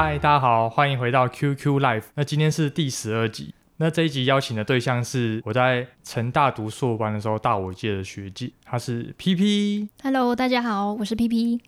嗨，大家好，欢迎回到 QQ Live。那今天是第十二集。那这一集邀请的对象是我在成大读硕班的时候大我一届的学姐，她是 PP。Hello，大家好，我是 PP。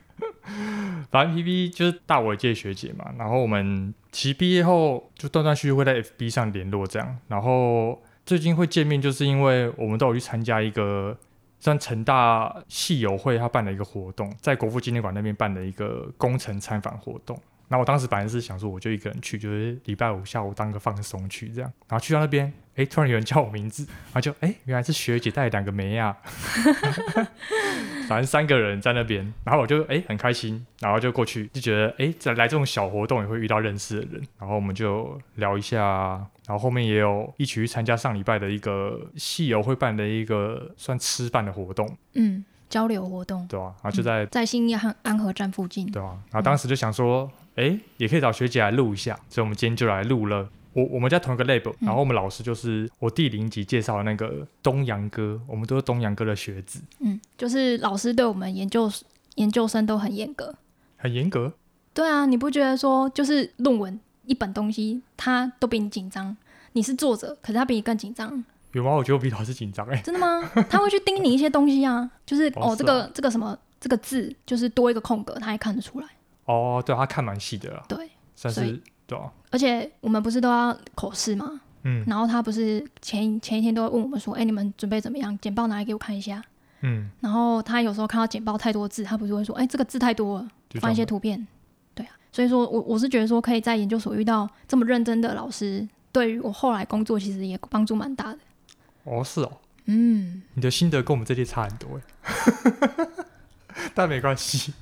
反正 PP 就是大我一届学姐嘛。然后我们其实毕业后就断断续续会在 FB 上联络这样。然后最近会见面，就是因为我们都有去参加一个像成大戏友会他办了一个活动，在国父纪念馆那边办的一个工程参访活动。那我当时本来是想说，我就一个人去，就是礼拜五下午当个放松去这样。然后去到那边，哎，突然有人叫我名字，然后就哎，原来是学姐带两个妹啊，反正三个人在那边。然后我就哎很开心，然后就过去，就觉得哎，在来这种小活动也会遇到认识的人。然后我们就聊一下，然后后面也有一起去参加上礼拜的一个戏友会办的一个算吃饭的活动，嗯，交流活动，对吧、啊？然后就在、嗯、在新义安安和站附近，对吧、啊？然后当时就想说。也可以找学姐来录一下，所以我们今天就来录了。我我们在同一个 lab，、嗯、然后我们老师就是我第零集介绍的那个东阳哥，我们都是东阳哥的学子。嗯，就是老师对我们研究研究生都很严格，很严格。对啊，你不觉得说就是论文一本东西，他都比你紧张？你是作者，可是他比你更紧张。有吗？我觉得我比老师紧张哎。真的吗？他会去盯你一些东西啊，就是 哦，哦，这个这个什么这个字就是多一个空格，他也看得出来。哦，对，他看蛮细的了。对，算是对啊。而且我们不是都要口试吗？嗯。然后他不是前前一天都会问我们说：“哎，你们准备怎么样？简报拿来给我看一下。”嗯。然后他有时候看到简报太多字，他不是会说：“哎，这个字太多了，放一些图片。”对啊。所以说我我是觉得说，可以在研究所遇到这么认真的老师，对于我后来工作其实也帮助蛮大的。哦，是哦。嗯。你的心得跟我们这届差很多哎。但没关系。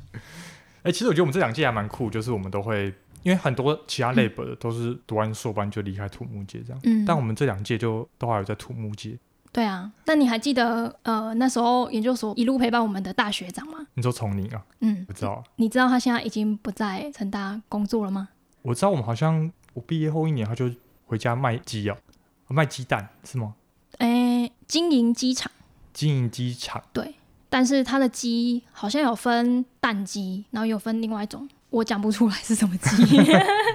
哎、欸，其实我觉得我们这两届还蛮酷，就是我们都会，因为很多其他 lab 的都是读完硕班就离开土木界这样，嗯，但我们这两届就都还有在土木界。对啊，那你还记得呃那时候研究所一路陪伴我们的大学长吗？你说丛宁啊？嗯，我知道。你知道他现在已经不在成大工作了吗？我知道，我们好像我毕业后一年他就回家卖鸡啊，卖鸡蛋是吗？哎、欸，经营鸡场。经营鸡场。对。但是它的鸡好像有分蛋鸡，然后有分另外一种，我讲不出来是什么鸡，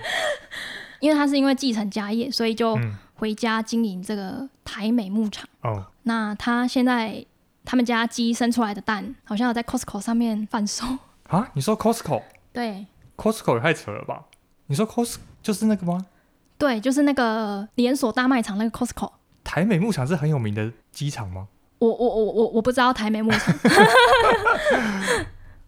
因为他是因为继承家业，所以就回家经营这个台美牧场。哦，那他现在他们家鸡生出来的蛋，好像有在 Costco 上面贩售啊？你说 Costco？对，Costco 也太扯了吧？你说 Costco 就是那个吗？对，就是那个连锁大卖场那个 Costco。台美牧场是很有名的鸡场吗？我我我我我不知道台媒目前。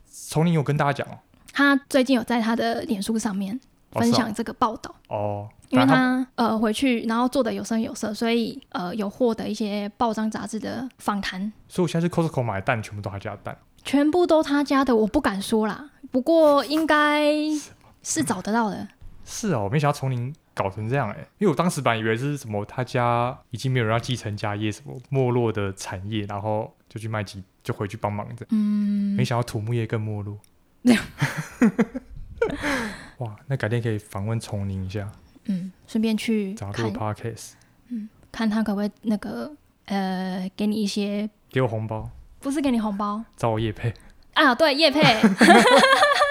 丛林有跟大家讲哦，他最近有在他的脸书上面分享这个报道哦，哦，因为他呃回去然后做的有声有色，所以呃有获得一些报章杂志的访谈。所以我现在是 Costco 买的蛋，全部都他家的蛋，全部都他家的，我不敢说啦，不过应该是找得到的。是哦，我没想到丛宁。搞成这样哎、欸，因为我当时本来以为是什么他家已经没有人要继承家业，什么没落的产业，然后就去卖鸡，就回去帮忙的。嗯，没想到土木业更没落。哇，那改天可以访问丛宁一下。嗯，顺便去找个 podcast。嗯，看他可不可以那个呃，给你一些，给我红包？不是给你红包，找我叶配。啊，对，业配。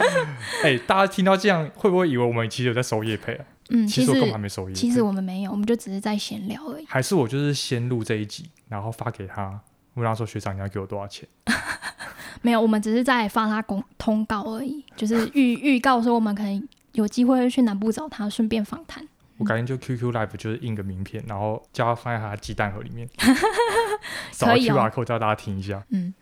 哎、欸，大家听到这样会不会以为我们其实有在收叶配啊？嗯，其实我根本还没收业配。其实我们没有，我们就只是在闲聊而已。还是我就是先录这一集，然后发给他，问他说学长你要给我多少钱？没有，我们只是在发他公通告而已，就是预预告说我们可能有机会去南部找他，顺便访谈。我改天就 QQ Live 就是印个名片，然后叫他放在他的鸡蛋盒里面，找 QR code 叫大家听一下。嗯，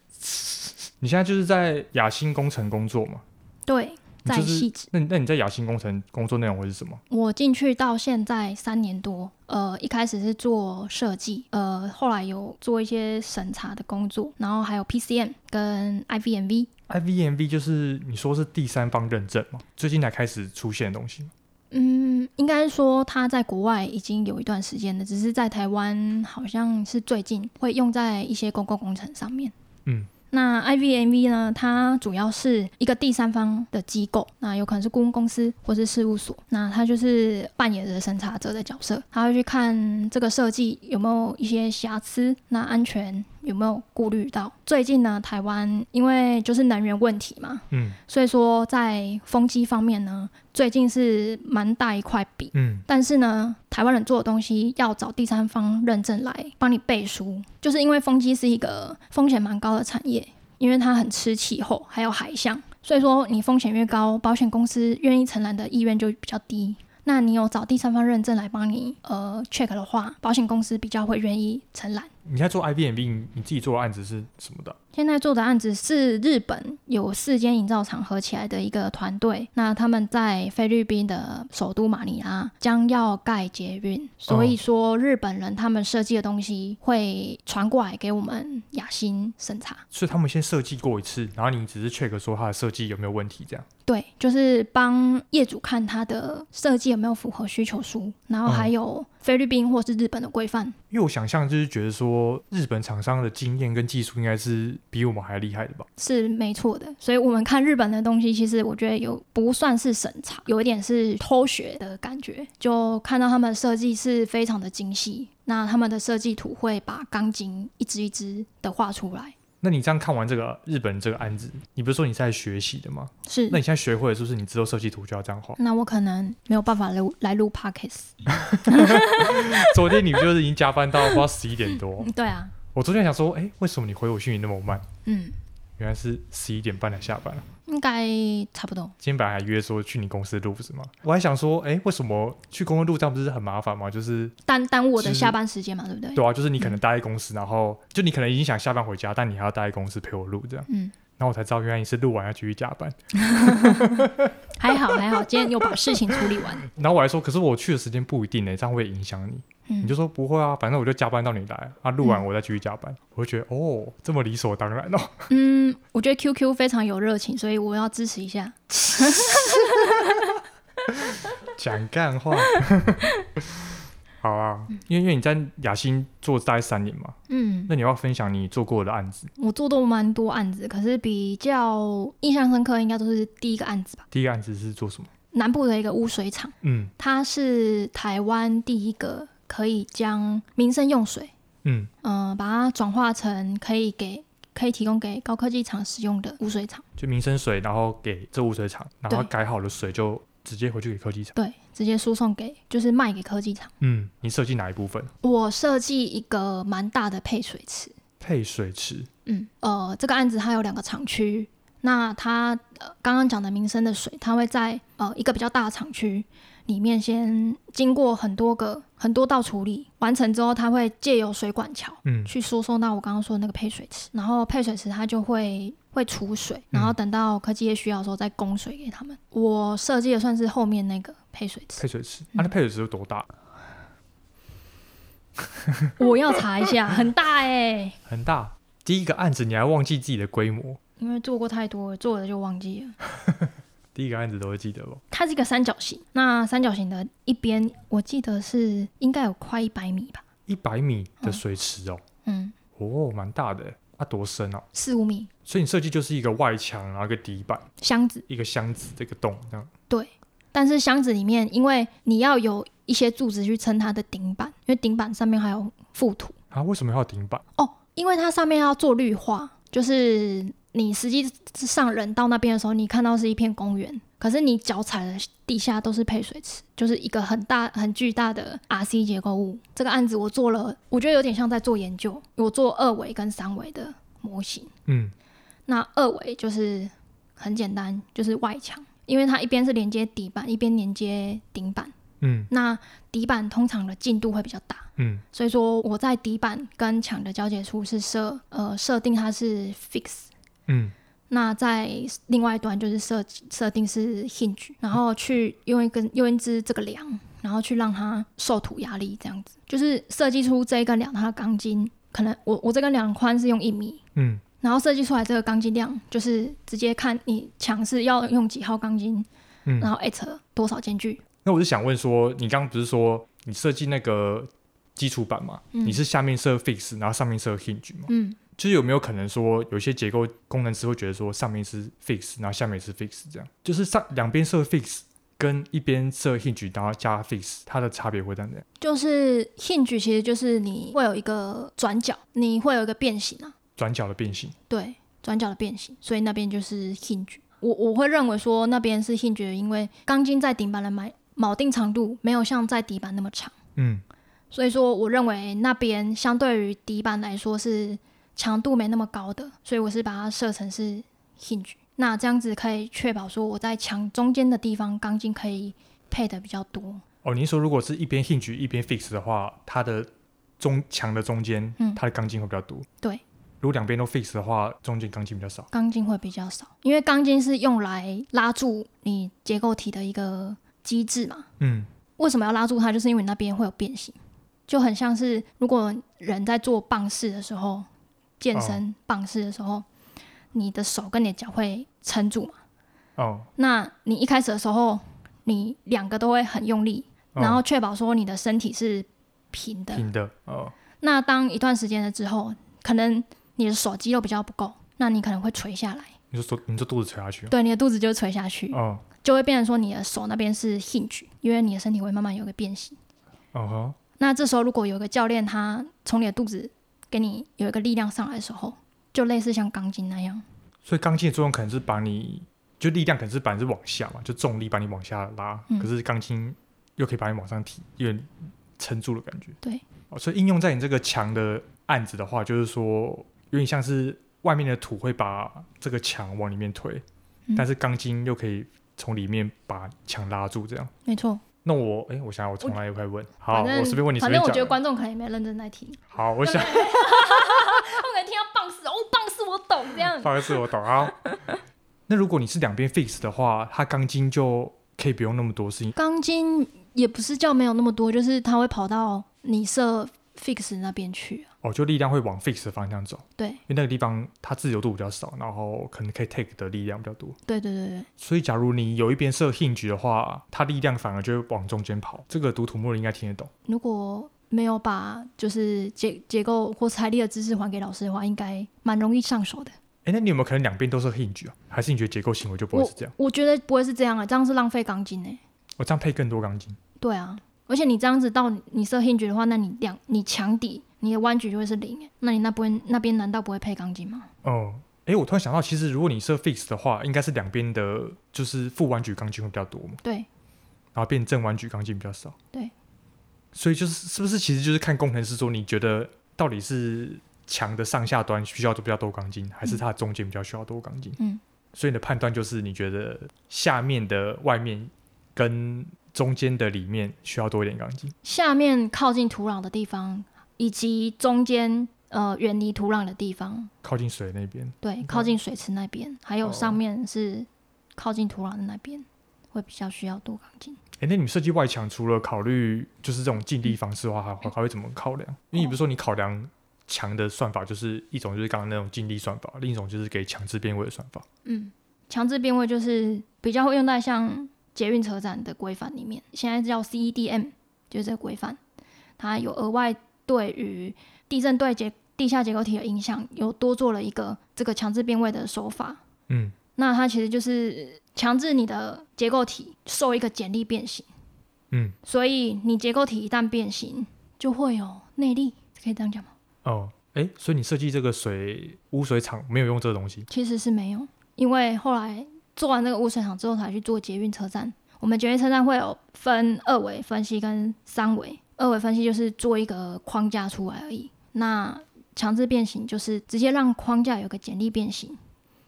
你现在就是在雅兴工程工作吗？对，在细致。那那你在雅兴工程工作内容会是什么？我进去到现在三年多，呃，一开始是做设计，呃，后来有做一些审查的工作，然后还有 PCM 跟 IVMV。IVMV 就是你说是第三方认证吗？最近才开始出现的东西？嗯，应该说它在国外已经有一段时间了，只是在台湾好像是最近会用在一些公共工程上面。嗯。那 IVMV 呢？它主要是一个第三方的机构，那有可能是顾问公司或是事务所，那它就是扮演着审查者的角色，它会去看这个设计有没有一些瑕疵，那安全有没有顾虑到？最近呢，台湾因为就是能源问题嘛，嗯，所以说在风机方面呢，最近是蛮大一块饼，嗯，但是呢，台湾人做的东西要找第三方认证来帮你背书，就是因为风机是一个风险蛮高的产业，因为它很吃气候还有海象，所以说你风险越高，保险公司愿意承揽的意愿就比较低。那你有找第三方认证来帮你呃 check 的话，保险公司比较会愿意承揽。你现在做 Airbnb，你自己做的案子是什么的？现在做的案子是日本有四间营造厂合起来的一个团队，那他们在菲律宾的首都马尼拉将要盖捷运，所以说日本人他们设计的东西会传过来给我们雅欣审查。所以他们先设计过一次，然后你只是 check 说他的设计有没有问题，这样？对，就是帮业主看他的设计有没有符合需求书，然后还有菲律宾或是日本的规范。因为我想象就是觉得说，日本厂商的经验跟技术应该是比我们还厉害的吧？是没错的。所以我们看日本的东西，其实我觉得有不算是审查，有一点是偷学的感觉。就看到他们设计是非常的精细，那他们的设计图会把钢筋一支一支的画出来。那你这样看完这个日本这个案子，你不是说你是在学习的吗？是。那你现在学会了，是不是你之后设计图就要这样画？那我可能没有办法来来录 Podcast。昨天你不就是已经加班到不知道十一点多？对啊。我昨天想说，哎、欸，为什么你回我讯息那么慢？嗯。原来是十一点半才下班，应该差不多。今天本来还约说去你公司录是吗？我还想说，哎、欸，为什么去公司录这样不是很麻烦吗？就是耽耽误我的下班时间嘛，对不对？对啊，就是你可能待在公司，嗯、然后就你可能已经想下班回家，但你还要待在公司陪我录这样。嗯。然后我才知道，原来你是录完要继续加班。还好还好，今天又把事情处理完。然后我还说，可是我去的时间不一定呢，这样会影响你。嗯、你就说不会啊，反正我就加班到你来啊，录完我再继续加班。嗯、我就觉得哦，这么理所当然哦。嗯，我觉得 QQ 非常有热情，所以我要支持一下。讲干话。好啊，因为因为你在雅欣做大概三年嘛，嗯，那你要分享你做过的案子。我做过蛮多案子，可是比较印象深刻应该都是第一个案子吧。第一个案子是做什么？南部的一个污水厂，嗯，它是台湾第一个。可以将民生用水，嗯嗯、呃，把它转化成可以给可以提供给高科技厂使用的污水厂，就民生水，然后给这污水厂，然后改好的水就直接回去给科技厂，对，直接输送给就是卖给科技厂。嗯，你设计哪一部分？我设计一个蛮大的配水池。配水池，嗯呃，这个案子它有两个厂区，那它呃刚刚讲的民生的水，它会在呃一个比较大的厂区。里面先经过很多个很多道处理完成之后，它会借由水管桥，嗯，去输送到我刚刚说的那个配水池，然后配水池它就会会储水，然后等到科技业需要的时候再供水给他们。嗯、我设计的算是后面那个配水池。配水池，它、啊、的配水池有多大？我要查一下，很大哎、欸，很大。第一个案子你还忘记自己的规模？因为做过太多了，做了就忘记了。第一个案子都会记得不？它是一个三角形，那三角形的一边，我记得是应该有快一百米吧？一百米的水池哦，嗯，哦，蛮大的，它、啊、多深哦？四五米。所以你设计就是一个外墙，然后一个底板，箱子，一个箱子，这个洞这样。对，但是箱子里面，因为你要有一些柱子去撑它的顶板，因为顶板上面还有覆土啊。为什么要顶板？哦，因为它上面要做绿化，就是。你实际上人到那边的时候，你看到是一片公园，可是你脚踩的地下都是配水池，就是一个很大很巨大的 RC 结构物。这个案子我做了，我觉得有点像在做研究。我做二维跟三维的模型。嗯，那二维就是很简单，就是外墙，因为它一边是连接底板，一边连接顶板。嗯，那底板通常的进度会比较大。嗯，所以说我在底板跟墙的交界处是设呃设定它是 fix。嗯，那在另外一端就是设设定是 hinge，然后去用一根用一支这个梁，然后去让它受土压力，这样子就是设计出这一根梁它的钢筋，可能我我这根梁宽是用一米，嗯，然后设计出来这个钢筋量就是直接看你墙是要用几号钢筋，嗯，然后 at 多少间距。那我是想问说，你刚刚不是说你设计那个基础板嘛？嗯，你是下面设 fix，然后上面设 hinge 吗？嗯。就是有没有可能说，有些结构工程师会觉得说，上面是 fix，然后下面是 fix，这样，就是上两边设 fix，跟一边设 hinge 然后加 fix，它的差别会在哪？就是 hinge 其实就是你会有一个转角，你会有一个变形啊。转角的变形。对，转角的变形，所以那边就是 hinge。我我会认为说那边是 hinge，因为钢筋在顶板的埋铆定长度没有像在底板那么长。嗯。所以说，我认为那边相对于底板来说是强度没那么高的，所以我是把它设成是 hinge。那这样子可以确保说我在墙中间的地方钢筋可以配的比较多。哦，您说如果是一边 hinge 一边 fix 的话，它的中墙的中间，嗯，它的钢筋会比较多。对。如果两边都 fix 的话，中间钢筋比较少。钢筋会比较少，因为钢筋是用来拉住你结构体的一个机制嘛。嗯。为什么要拉住它？就是因为那边会有变形。就很像是，如果人在做棒式的时候，健身棒式的时候，哦、你的手跟你的脚会撑住嘛？哦。那你一开始的时候，你两个都会很用力，哦、然后确保说你的身体是平的。平的。哦。那当一段时间了之后，可能你的手肌肉比较不够，那你可能会垂下来。你就说，你就肚子垂下去。对，你的肚子就垂下去。哦。就会变成说你的手那边是 hinge，因为你的身体会慢慢有个变形。哦呵。那这时候，如果有一个教练，他从你的肚子给你有一个力量上来的时候，就类似像钢筋那样。所以钢筋的作用可能是把你，就力量可能是把你是往下嘛，就重力把你往下拉。嗯、可是钢筋又可以把你往上提，有点撑住的感觉。对。哦所以应用在你这个墙的案子的话，就是说有点像是外面的土会把这个墙往里面推，嗯、但是钢筋又可以从里面把墙拉住，这样。没错。那我哎、欸，我想想我从来也会问。好，我随便问你。反正我觉得观众可能也没认真在听。好，我想。他们可能听到棒死哦，棒死我懂这样。棒死我懂啊。那如果你是两边 fix 的话，它钢筋就可以不用那么多事情。钢筋也不是叫没有那么多，就是它会跑到你设 fix 那边去。哦，就力量会往 fix 的方向走，对，因为那个地方它自由度比较少，然后可能可以 take 的力量比较多。对对对对。所以，假如你有一边设 hinge 的话，它力量反而就会往中间跑。这个读土木的应该听得懂。如果没有把就是结结构或财力的知识还给老师的话，应该蛮容易上手的。哎，那你有没有可能两边都是 hinge 啊？还是你觉得结构行为就不会是这样？我，我觉得不会是这样啊，这样是浪费钢筋哎。我这样配更多钢筋。对啊，而且你这样子到你设 hinge 的话，那你两你墙底。你的弯矩就会是零，那你那边那边难道不会配钢筋吗？哦，哎，我突然想到，其实如果你设 fix 的话，应该是两边的，就是负弯矩钢筋会比较多嘛。对。然后变正弯矩钢筋比较少。对。所以就是是不是其实就是看工程师说，你觉得到底是墙的上下端需要比较多钢筋，还是它中间比较需要多钢筋？嗯。所以你的判断就是你觉得下面的外面跟中间的里面需要多一点钢筋。下面靠近土壤的地方。以及中间呃远离土壤的地方，靠近水那边，对，靠近水池那边，嗯、还有上面是靠近土壤的那边，哦、会比较需要多钢筋。哎、欸，那你们设计外墙除了考虑就是这种近地方式的话，还还还会怎么考量？因为你比如说你考量墙的算法，就是一种就是刚刚那种近地算法，另一种就是给强制变位的算法。嗯，强制变位就是比较会用在像捷运车站的规范里面，现在叫 CEDM，就是这个规范，它有额外。对于地震对结地下结构体的影响，有多做了一个这个强制变位的手法。嗯，那它其实就是强制你的结构体受一个剪力变形。嗯，所以你结构体一旦变形，就会有内力，可以这样讲吗？哦，哎，所以你设计这个水污水厂没有用这个东西？其实是没有，因为后来做完那个污水厂之后，才去做捷运车站。我们捷运车站会有分二维分析跟三维。二维分析就是做一个框架出来而已，那强制变形就是直接让框架有个简历变形。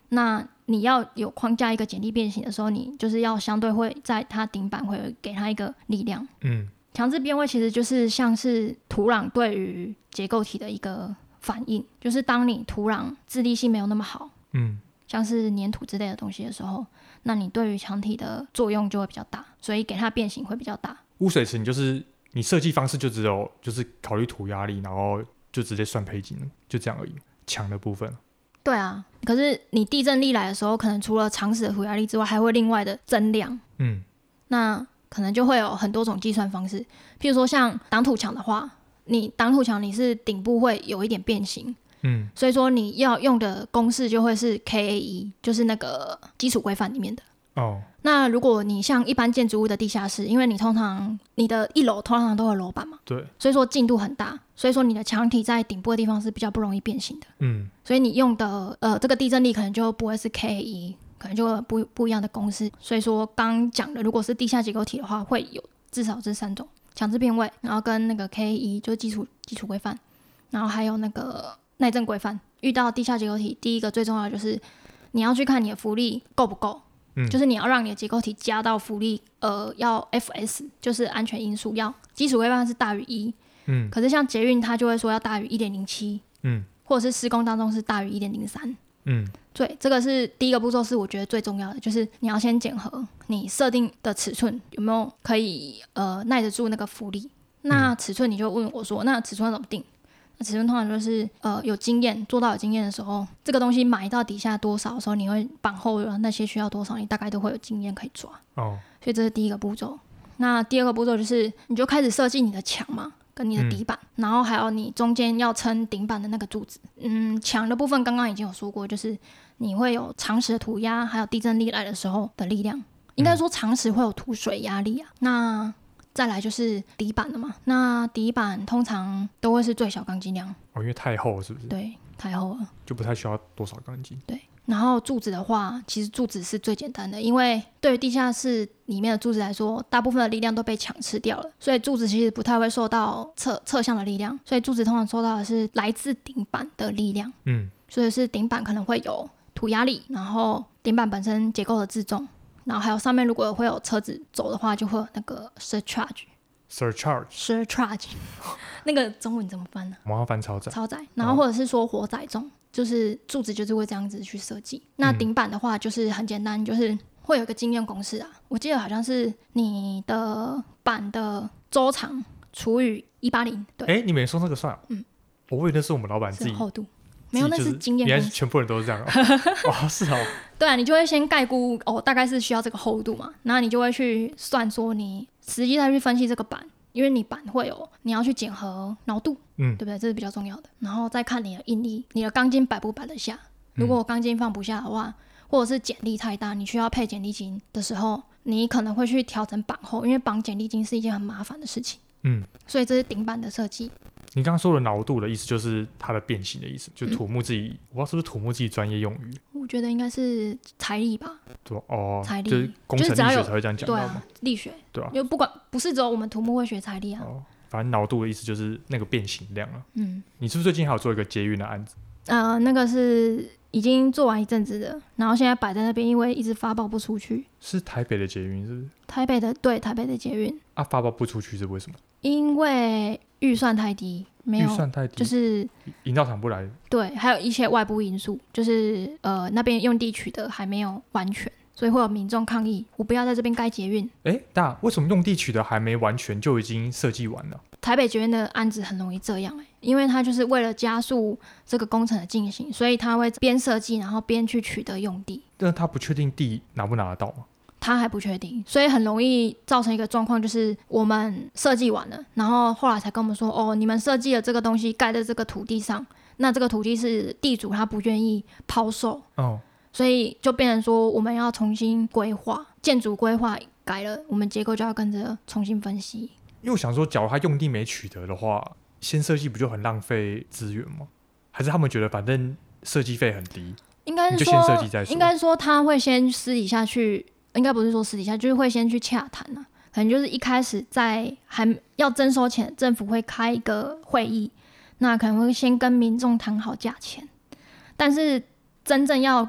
那你要有框架一个简历变形的时候，你就是要相对会在它顶板会给它一个力量。嗯，强制变位其实就是像是土壤对于结构体的一个反应，就是当你土壤质地性没有那么好，嗯，像是粘土之类的东西的时候，那你对于墙体的作用就会比较大，所以给它变形会比较大。污水池你就是。你设计方式就只有就是考虑土压力，然后就直接算配筋，就这样而已。墙的部分，对啊。可是你地震力来的时候，可能除了常识的土压力之外，还会另外的增量。嗯，那可能就会有很多种计算方式。譬如说像挡土墙的话，你挡土墙你是顶部会有一点变形，嗯，所以说你要用的公式就会是 KAE，就是那个基础规范里面的。哦。那如果你像一般建筑物的地下室，因为你通常你的一楼通常都有楼板嘛，对，所以说进度很大，所以说你的墙体在顶部的地方是比较不容易变形的。嗯，所以你用的呃这个地震力可能就不会是 KAE，可能就会不不一样的公式。所以说刚讲的，如果是地下结构体的话，会有至少这三种强制变位，然后跟那个 KAE 就是基础基础规范，然后还有那个耐震规范。遇到地下结构体，第一个最重要的就是你要去看你的浮力够不够。嗯，就是你要让你的结构体加到浮力，呃，要 FS，就是安全因素要基础规范是大于一，嗯，可是像捷运它就会说要大于一点零七，嗯，或者是施工当中是大于一点零三，嗯，对，这个是第一个步骤，是我觉得最重要的，就是你要先检核你设定的尺寸有没有可以呃耐得住那个浮力，那尺寸你就问我说，那尺寸要怎么定？尺寸通常就是呃有经验做到有经验的时候，这个东西埋到底下多少的时候，你会板厚的那些需要多少，你大概都会有经验可以抓。哦，所以这是第一个步骤。那第二个步骤就是你就开始设计你的墙嘛，跟你的底板，嗯、然后还有你中间要撑顶板的那个柱子。嗯，墙的部分刚刚已经有说过，就是你会有常识的土压，还有地震力来的时候的力量。应该说常识会有涂水压力啊。嗯、那再来就是底板了嘛，那底板通常都会是最小钢筋量哦，因为太厚是不是？对，太厚了，就不太需要多少钢筋。对，然后柱子的话，其实柱子是最简单的，因为对于地下室里面的柱子来说，大部分的力量都被墙吃掉了，所以柱子其实不太会受到侧侧向的力量，所以柱子通常受到的是来自顶板的力量。嗯，所以是顶板可能会有土压力，然后顶板本身结构的自重。然后还有上面如果会有车子走的话，就会有那个 surcharge，surcharge，surcharge，那个中文怎么翻呢？我要翻超载，超载。然后或者是说活载重，哦、就是柱子就是会这样子去设计。那顶板的话就是很简单，就是会有一个经验公式啊。我记得好像是你的板的周长除以一八零。对，哎，你没说那个算？嗯，我以为那是我们老板自己厚度。没有，那是经验。原来全部人都是这样 哦。哇，是哦。对啊，你就会先概估哦，大概是需要这个厚度嘛，然后你就会去算说你实际再去分析这个板，因为你板会有你要去检核挠度，嗯，对不对？这是比较重要的。然后再看你的应力，你的钢筋摆不摆得下。如果钢筋放不下的话，或者是剪力太大，你需要配剪力筋的时候，你可能会去调整板厚，因为绑剪力筋是一件很麻烦的事情。嗯，所以这是顶板的设计。你刚刚说的挠度的意思，就是它的变形的意思，就土木自己，嗯、我不知道是不是土木自己专业用语。我觉得应该是财力吧。对哦，财力就是工程力学才会这样讲到嘛。力学对啊，就不管不是只有我们土木会学财力啊。哦，反正挠度的意思就是那个变形量啊。嗯，你是不是最近还有做一个捷运的案子？呃，那个是已经做完一阵子的，然后现在摆在那边，因为一直发报不出去。是台北的捷运是不是？台北的对，台北的捷运啊，发报不出去是为什么？因为预算太低，没有，预算太低，就是营造厂不来。对，还有一些外部因素，就是呃那边用地取得还没有完全，所以会有民众抗议，我不要在这边盖捷运。哎，那为什么用地取得还没完全就已经设计完了？台北捷运的案子很容易这样哎，因为他就是为了加速这个工程的进行，所以他会边设计然后边去取得用地。但他不确定地拿不拿得到吗？他还不确定，所以很容易造成一个状况，就是我们设计完了，然后后来才跟我们说，哦，你们设计的这个东西盖在这个土地上，那这个土地是地主他不愿意抛售，哦，所以就变成说我们要重新规划，建筑规划改了，我们结构就要跟着重新分析。因为我想说，假如他用地没取得的话，先设计不就很浪费资源吗？还是他们觉得反正设计费很低，应该是说，先设计再说，应该说他会先私底下去。应该不是说私底下，就是会先去洽谈呢。可能就是一开始在还要征收前，政府会开一个会议，那可能会先跟民众谈好价钱。但是真正要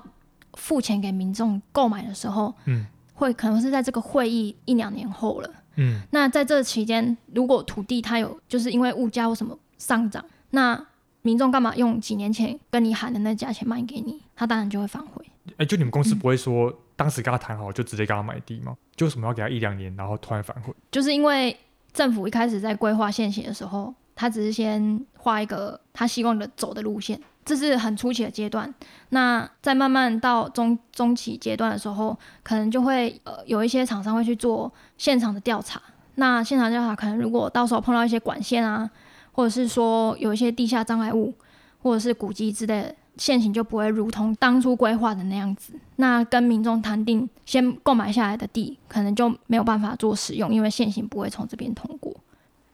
付钱给民众购买的时候，嗯，会可能是在这个会议一两年后了，嗯。那在这期间，如果土地它有就是因为物价或什么上涨，那民众干嘛用几年前跟你喊的那价钱卖给你？他当然就会反悔。哎、欸，就你们公司不会说、嗯。当时跟他谈好，就直接跟他买地吗？就为什么要给他一两年，然后突然反悔？就是因为政府一开始在规划线型的时候，他只是先画一个他希望的走的路线，这是很初期的阶段。那在慢慢到中中期阶段的时候，可能就会呃有一些厂商会去做现场的调查。那现场调查可能如果到时候碰到一些管线啊，或者是说有一些地下障碍物，或者是古迹之类的。线型就不会如同当初规划的那样子。那跟民众谈定先购买下来的地，可能就没有办法做使用，因为现行不会从这边通过。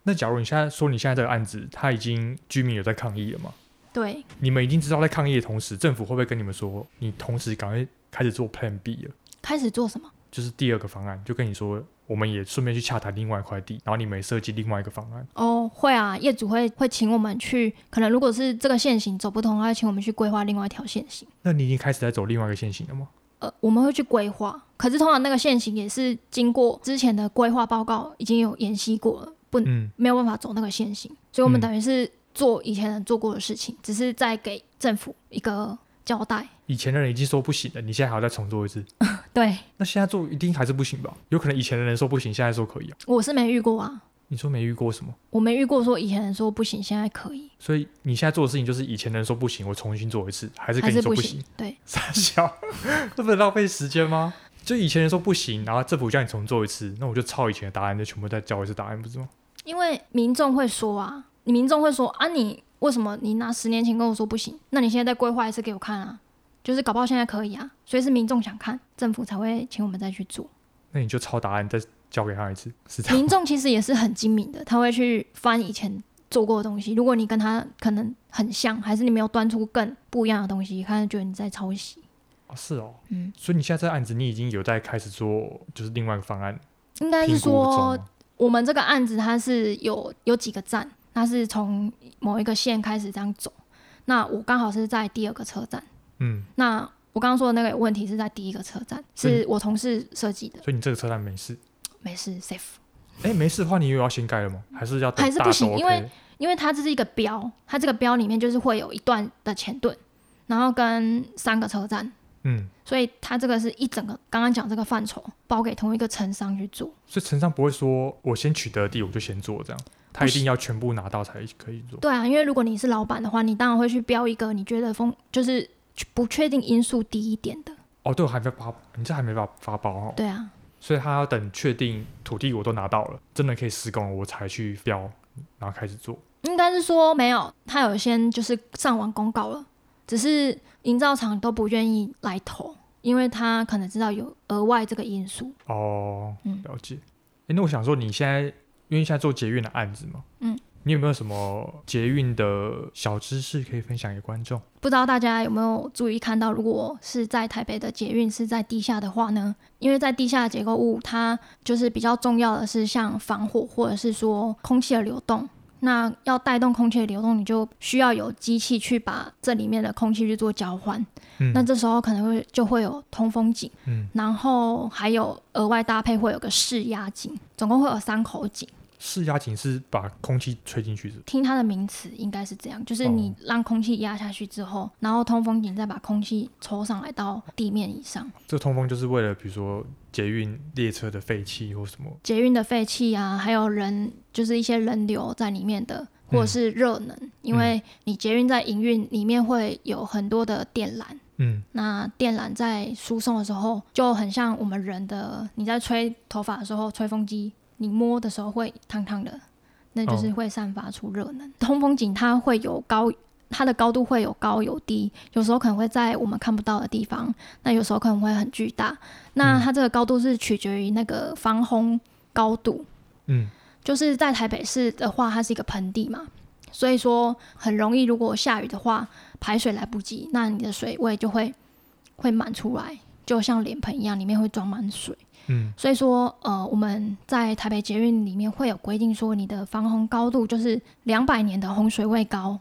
那假如你现在说你现在这个案子，他已经居民有在抗议了吗？对，你们已经知道在抗议的同时，政府会不会跟你们说，你同时赶快开始做 Plan B 了？开始做什么？就是第二个方案，就跟你说，我们也顺便去洽谈另外一块地，然后你们也设计另外一个方案。哦，会啊，业主会会请我们去，可能如果是这个线型走不通，他会请我们去规划另外一条线型。那你已经开始在走另外一个线型了吗？呃，我们会去规划，可是通常那个线型也是经过之前的规划报告已经有研析过了，不，嗯，没有办法走那个线型，所以我们等于是做以前人做过的事情，只是在给政府一个交代。以前的人已经说不行了，你现在还要再重做一次？对。那现在做一定还是不行吧？有可能以前的人说不行，现在说可以啊？我是没遇过啊。你说没遇过什么？我没遇过说以前人说不行，现在可以。所以你现在做的事情就是以前人说不行，我重新做一次，还是跟你说不行？对。傻笑，这不是浪费时间吗？就以前人说不行，然后政府叫你重做一次，那我就抄以前的答案，就全部再交一次答案，不是吗？因为民众会说啊，你民众会说啊，你为什么你拿十年前跟我说不行？那你现在再规划一次给我看啊？就是搞不好现在可以啊，所以是民众想看，政府才会请我们再去做。那你就抄答案再交给他一次，是这样。民众其实也是很精明的，他会去翻以前做过的东西。如果你跟他可能很像，还是你没有端出更不一样的东西，他就觉得你在抄袭。哦，是哦，嗯。所以你现在这个案子，你已经有在开始做，就是另外一个方案。应该是说，我们这个案子它是有有几个站，它是从某一个线开始这样走。那我刚好是在第二个车站。嗯，那我刚刚说的那个问题是在第一个车站，是我同事设计的。所以你这个车站没事？没事，safe。哎、欸，没事的话，你又要新盖了吗？还是要等？还是不行？因为因为它这是一个标，它这个标里面就是会有一段的前盾，然后跟三个车站。嗯，所以它这个是一整个刚刚讲这个范畴包给同一个承商去做。所以承商不会说我先取得地我就先做这样，他一定要全部拿到才可以做。对啊，因为如果你是老板的话，你当然会去标一个你觉得风就是。不确定因素低一点的哦，对，我还没发，你这还没发发包哦。对啊，所以他要等确定土地我都拿到了，真的可以施工了，我才去标，然后开始做。应该是说没有，他有先就是上网公告了，只是营造厂都不愿意来投，因为他可能知道有额外这个因素。哦，嗯，了解。哎，那我想说，你现在因为现在做捷运的案子嘛，嗯。你有没有什么捷运的小知识可以分享给观众？不知道大家有没有注意看到，如果是在台北的捷运是在地下的话呢？因为在地下的结构物，它就是比较重要的是像防火或者是说空气的流动。那要带动空气的流动，你就需要有机器去把这里面的空气去做交换。嗯。那这时候可能会就会有通风井。嗯。然后还有额外搭配会有个释压井，总共会有三口井。释压井是把空气吹进去的，听它的名词应该是这样，就是你让空气压下去之后，哦、然后通风井再把空气抽上来到地面以上。这通风就是为了，比如说捷运列车的废气或什么，捷运的废气啊，还有人就是一些人流在里面的，或者是热能，嗯、因为你捷运在营运里面会有很多的电缆，嗯，那电缆在输送的时候就很像我们人的，你在吹头发的时候吹风机。你摸的时候会烫烫的，那就是会散发出热能。哦、通风井它会有高，它的高度会有高有低，有时候可能会在我们看不到的地方，那有时候可能会很巨大。那它这个高度是取决于那个防洪高度。嗯，就是在台北市的话，它是一个盆地嘛，所以说很容易，如果下雨的话，排水来不及，那你的水位就会会满出来，就像脸盆一样，里面会装满水。嗯，所以说，呃，我们在台北捷运里面会有规定，说你的防洪高度就是两百年的洪水位高，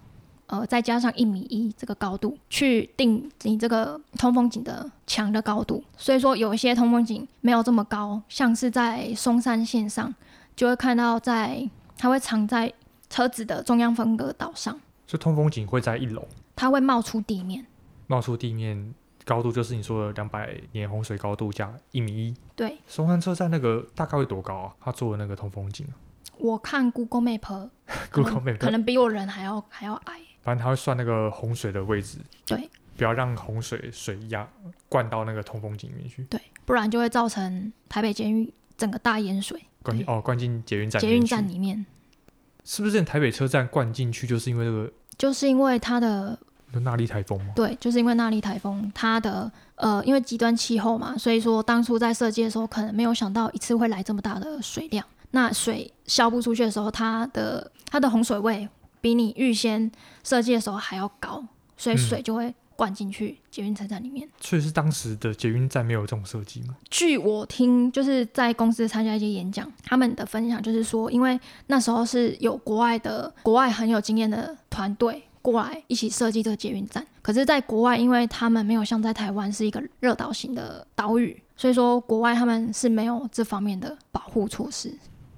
呃，再加上一米一这个高度去定你这个通风井的墙的高度。所以说，有一些通风井没有这么高，像是在松山线上，就会看到在它会藏在车子的中央分隔岛上。所以通风井会在一楼，它会冒出地面，冒出地面。高度就是你说的两百年洪水高度加一米一。对，松山车站那个大概会多高啊？他做的那个通风井？我看 Google Map，Google Map 可能比我人还要还要矮。反正他会算那个洪水的位置，对，不要让洪水水压灌到那个通风井里面去，对，不然就会造成台北监狱整个大淹水。灌进哦，灌进捷运站，捷运站里面，是不是？台北车站灌进去就是因为这个？就是因为它的。纳莉台风吗？对，就是因为纳莉台风，它的呃，因为极端气候嘛，所以说当初在设计的时候，可能没有想到一次会来这么大的水量。那水消不出去的时候，它的它的洪水位比你预先设计的时候还要高，所以水就会灌进去捷运车站里面。嗯。所以是当时的捷运站没有这种设计吗？据我听，就是在公司参加一些演讲，他们的分享就是说，因为那时候是有国外的国外很有经验的团队过来一起设计这个捷运站，可是在国外，因为他们没有像在台湾是一个热岛型的岛屿，所以说国外他们是没有这方面的保护措施。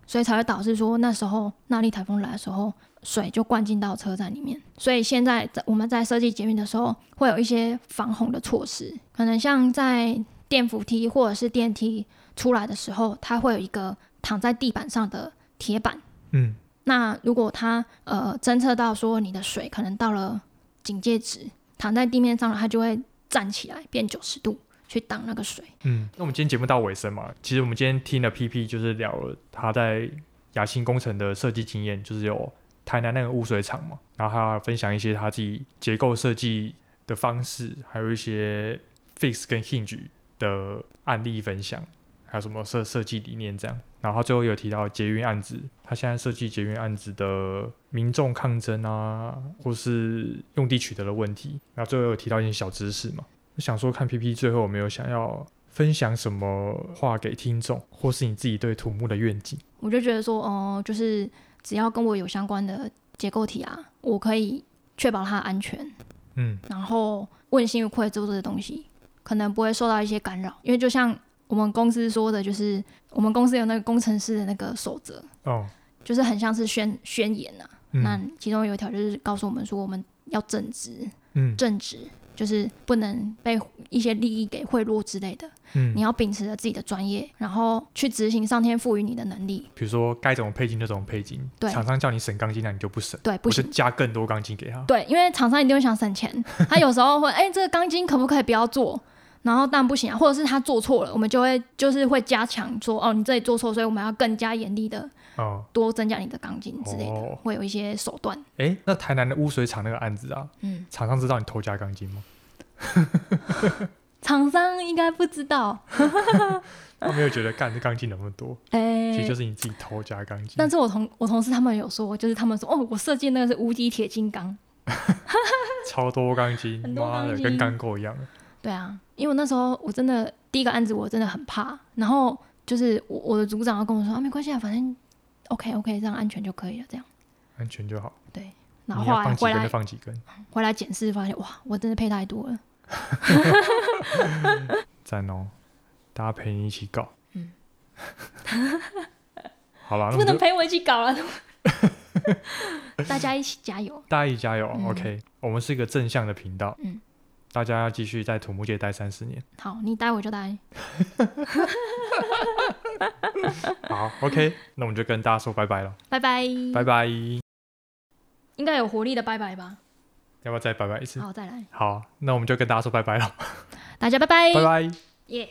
所以才会导致说那时候那莉台风来的时候，水就灌进到车站里面。所以现在在我们在设计捷运的时候，会有一些防洪的措施，可能像在电扶梯或者是电梯出来的时候，它会有一个躺在地板上的铁板。嗯，那如果它呃侦测到说你的水可能到了警戒值，躺在地面上了，它就会站起来变九十度。去挡那个水。嗯，那我们今天节目到尾声嘛，其实我们今天听了 PP，就是聊了他在亚新工程的设计经验，就是有台南那个污水厂嘛，然后他分享一些他自己结构设计的方式，还有一些 fix 跟 hinge 的案例分享，还有什么设设计理念这样。然后他最后有提到捷运案子，他现在设计捷运案子的民众抗争啊，或是用地取得的问题，然后最后有提到一些小知识嘛。想说看 PP 最后有没有想要分享什么话给听众，或是你自己对土木的愿景？我就觉得说，哦、呃，就是只要跟我有相关的结构体啊，我可以确保它的安全，嗯，然后问心无愧做这些东西，可能不会受到一些干扰。因为就像我们公司说的，就是我们公司有那个工程师的那个守则，哦，就是很像是宣宣言呐、啊。嗯、那其中有一条就是告诉我们说，我们要正直，嗯，正直。就是不能被一些利益给贿赂之类的。嗯，你要秉持着自己的专业，然后去执行上天赋予你的能力。比如说该怎么配金就怎么配金。对，厂商叫你省钢筋，那你就不省。对，不是，加更多钢筋给他。对，因为厂商一定会想省钱，他有时候会，哎、欸，这个钢筋可不可以不要做？然后但不行啊，或者是他做错了，我们就会就是会加强说，哦，你这里做错，所以我们要更加严厉的。哦，多增加你的钢筋之类的，哦、会有一些手段。哎、欸，那台南的污水厂那个案子啊，嗯，厂商知道你偷加钢筋吗？厂商应该不知道，他没有觉得干这钢筋那么多，哎、欸，其实就是你自己偷加钢筋。但是我同我同事他们有说，就是他们说，哦，我设计那个是无敌铁金刚，超多钢筋，妈的，跟钢构一样。对啊，因为我那时候我真的第一个案子我真的很怕，然后就是我我的组长要跟我说啊，没关系啊，反正 OK OK，这样安全就可以了，这样安全就好。对。然后后来回来放几根，回来检视发现哇，我真的配太多了。赞哦，大家陪你一起搞。嗯，好了，不能陪我一起搞了，大家一起加油，大家一起加油。嗯、OK，我们是一个正向的频道。嗯，大家要继续在土木界待三十年。好，你待我就待。好，OK，那我们就跟大家说拜拜了。拜拜，拜拜。应该有活力的拜拜吧？要不要再拜拜一次？好，再来。好，那我们就跟大家说拜拜了。大家拜拜，拜拜，耶。